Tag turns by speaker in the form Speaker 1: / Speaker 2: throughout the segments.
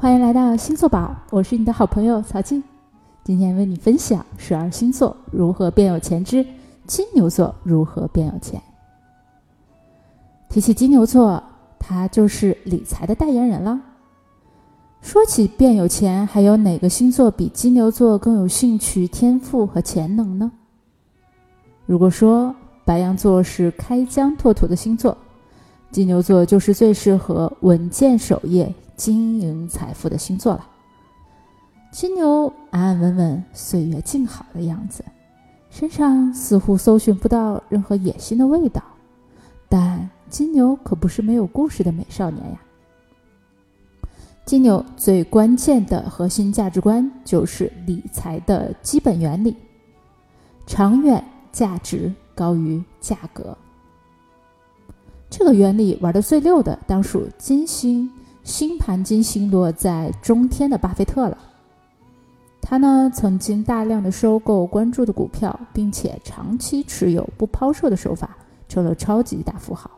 Speaker 1: 欢迎来到星座宝，我是你的好朋友曹静。今天为你分享十二星座如何变有钱之金牛座如何变有钱。提起金牛座，他就是理财的代言人了。说起变有钱，还有哪个星座比金牛座更有兴趣、天赋和潜能呢？如果说白羊座是开疆拓土的星座，金牛座就是最适合稳健守业、经营财富的星座了。金牛安安稳稳、岁月静好的样子，身上似乎搜寻不到任何野心的味道，但金牛可不是没有故事的美少年呀。金牛最关键的核心价值观就是理财的基本原理：长远价值高于价格。这个原理玩的最溜的，当属金星星盘金星落在中天的巴菲特了。他呢，曾经大量的收购关注的股票，并且长期持有不抛售的手法，成了超级大富豪。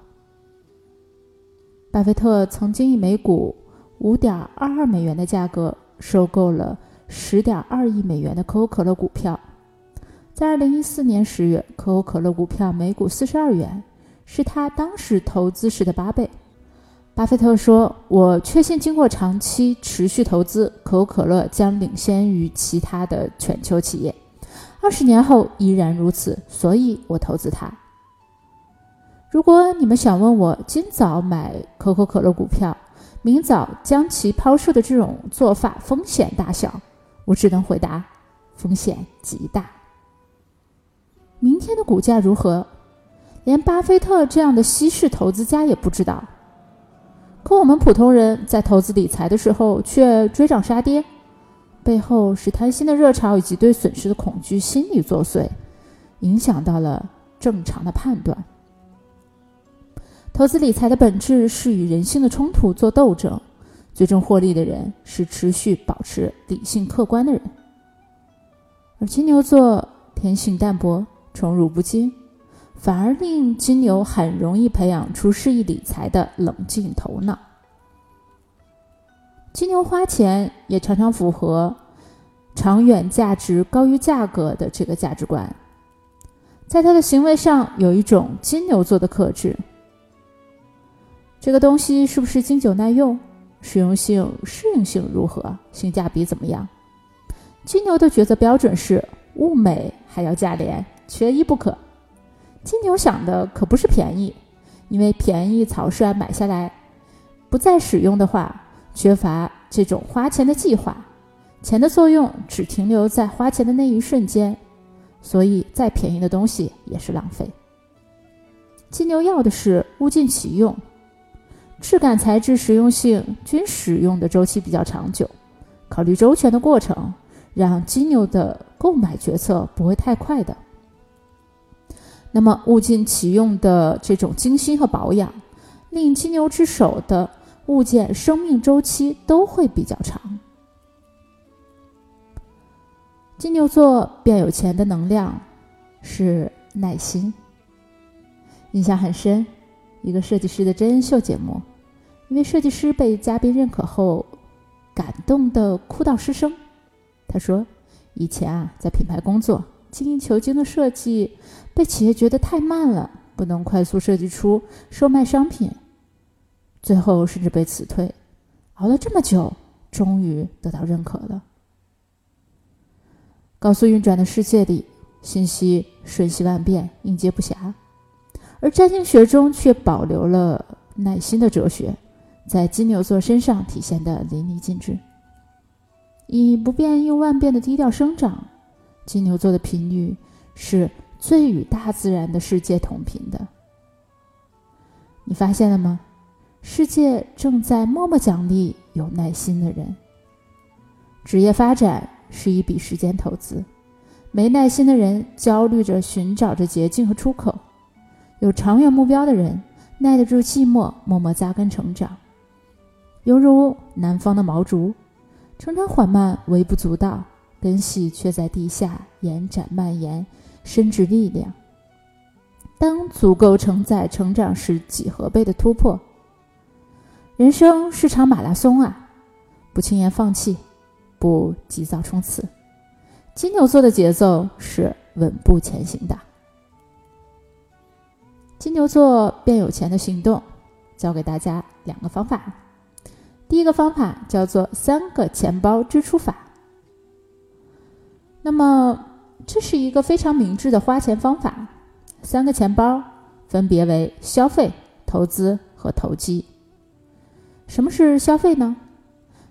Speaker 1: 巴菲特曾经以每股五点二二美元的价格收购了十点二亿美元的可口可乐股票，在二零一四年十月，可口可乐股票每股四十二元。是他当时投资时的八倍。巴菲特说：“我确信，经过长期持续投资，可口可乐将领先于其他的全球企业，二十年后依然如此。所以我投资它。如果你们想问我今早买可口可乐股票，明早将其抛售的这种做法风险大小，我只能回答：风险极大。明天的股价如何？”连巴菲特这样的稀世投资家也不知道，可我们普通人在投资理财的时候却追涨杀跌，背后是贪心的热潮以及对损失的恐惧心理作祟，影响到了正常的判断。投资理财的本质是与人性的冲突做斗争，最终获利的人是持续保持理性客观的人。而金牛座天性淡泊，宠辱不惊。反而令金牛很容易培养出适宜理财的冷静头脑。金牛花钱也常常符合长远价值高于价格的这个价值观，在他的行为上有一种金牛座的克制。这个东西是不是经久耐用？实用性、适应性如何？性价比怎么样？金牛的抉择标准是物美还要价廉，缺一不可。金牛想的可不是便宜，因为便宜草率买下来，不再使用的话，缺乏这种花钱的计划，钱的作用只停留在花钱的那一瞬间，所以再便宜的东西也是浪费。金牛要的是物尽其用，质感、材质、实用性均使用的周期比较长久，考虑周全的过程，让金牛的购买决策不会太快的。那么物尽其用的这种精心和保养，令金牛之手的物件生命周期都会比较长。金牛座变有钱的能量是耐心。印象很深，一个设计师的真人秀节目，一位设计师被嘉宾认可后，感动的哭到失声。他说：“以前啊，在品牌工作。”精益求精的设计被企业觉得太慢了，不能快速设计出售卖商品，最后甚至被辞退。熬了这么久，终于得到认可了。高速运转的世界里，信息瞬息万变，应接不暇，而占星学中却保留了耐心的哲学，在金牛座身上体现的淋漓尽致，以不变应万变的低调生长。金牛座的频率是最与大自然的世界同频的，你发现了吗？世界正在默默奖励有耐心的人。职业发展是一笔时间投资，没耐心的人焦虑着寻找着捷径和出口，有长远目标的人耐得住寂寞，默默扎根成长，犹如南方的毛竹，成长缓慢，微不足道。根系却在地下延展蔓延，伸直力量。当足够承载成长时几何倍的突破。人生是场马拉松啊，不轻言放弃，不急躁冲刺。金牛座的节奏是稳步前行的。金牛座变有钱的行动，教给大家两个方法。第一个方法叫做三个钱包支出法。那么这是一个非常明智的花钱方法。三个钱包分别为消费、投资和投机。什么是消费呢？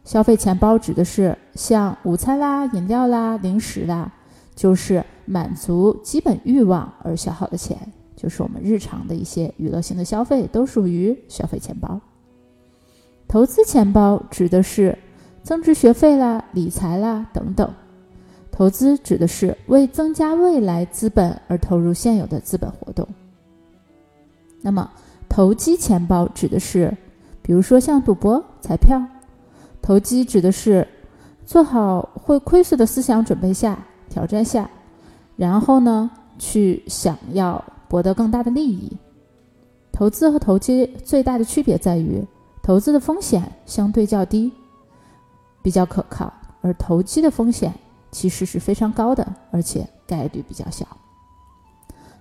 Speaker 1: 消费钱包指的是像午餐啦、饮料啦、零食啦，就是满足基本欲望而消耗的钱，就是我们日常的一些娱乐性的消费，都属于消费钱包。投资钱包指的是增值学费啦、理财啦等等。投资指的是为增加未来资本而投入现有的资本活动。那么投机钱包指的是，比如说像赌博、彩票。投机指的是做好会亏损的思想准备下挑战下，然后呢去想要博得更大的利益。投资和投机最大的区别在于，投资的风险相对较低，比较可靠，而投机的风险其实是非常高的，而且概率比较小。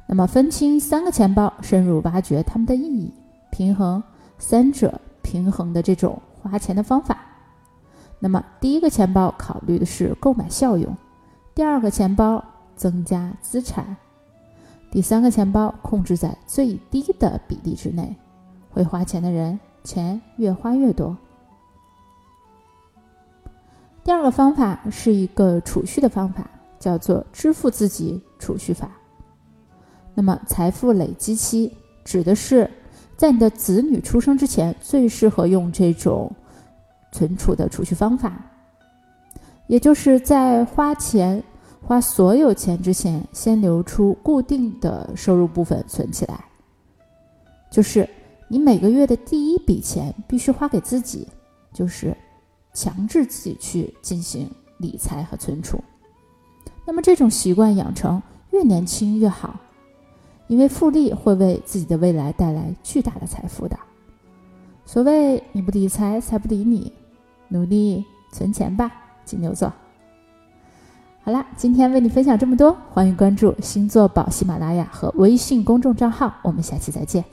Speaker 1: 那么分清三个钱包，深入挖掘它们的意义，平衡三者平衡的这种花钱的方法。那么，第一个钱包考虑的是购买效用，第二个钱包增加资产，第三个钱包控制在最低的比例之内。会花钱的人，钱越花越多。第二个方法是一个储蓄的方法，叫做支付自己储蓄法。那么，财富累积期指的是在你的子女出生之前，最适合用这种。存储的储蓄方法，也就是在花钱、花所有钱之前，先留出固定的收入部分存起来。就是你每个月的第一笔钱必须花给自己，就是强制自己去进行理财和存储。那么这种习惯养成越年轻越好，因为复利会为自己的未来带来巨大的财富的。所谓你不理财，财不理你。努力存钱吧，金牛座。好啦，今天为你分享这么多，欢迎关注星座宝喜马拉雅和微信公众账号，我们下期再见。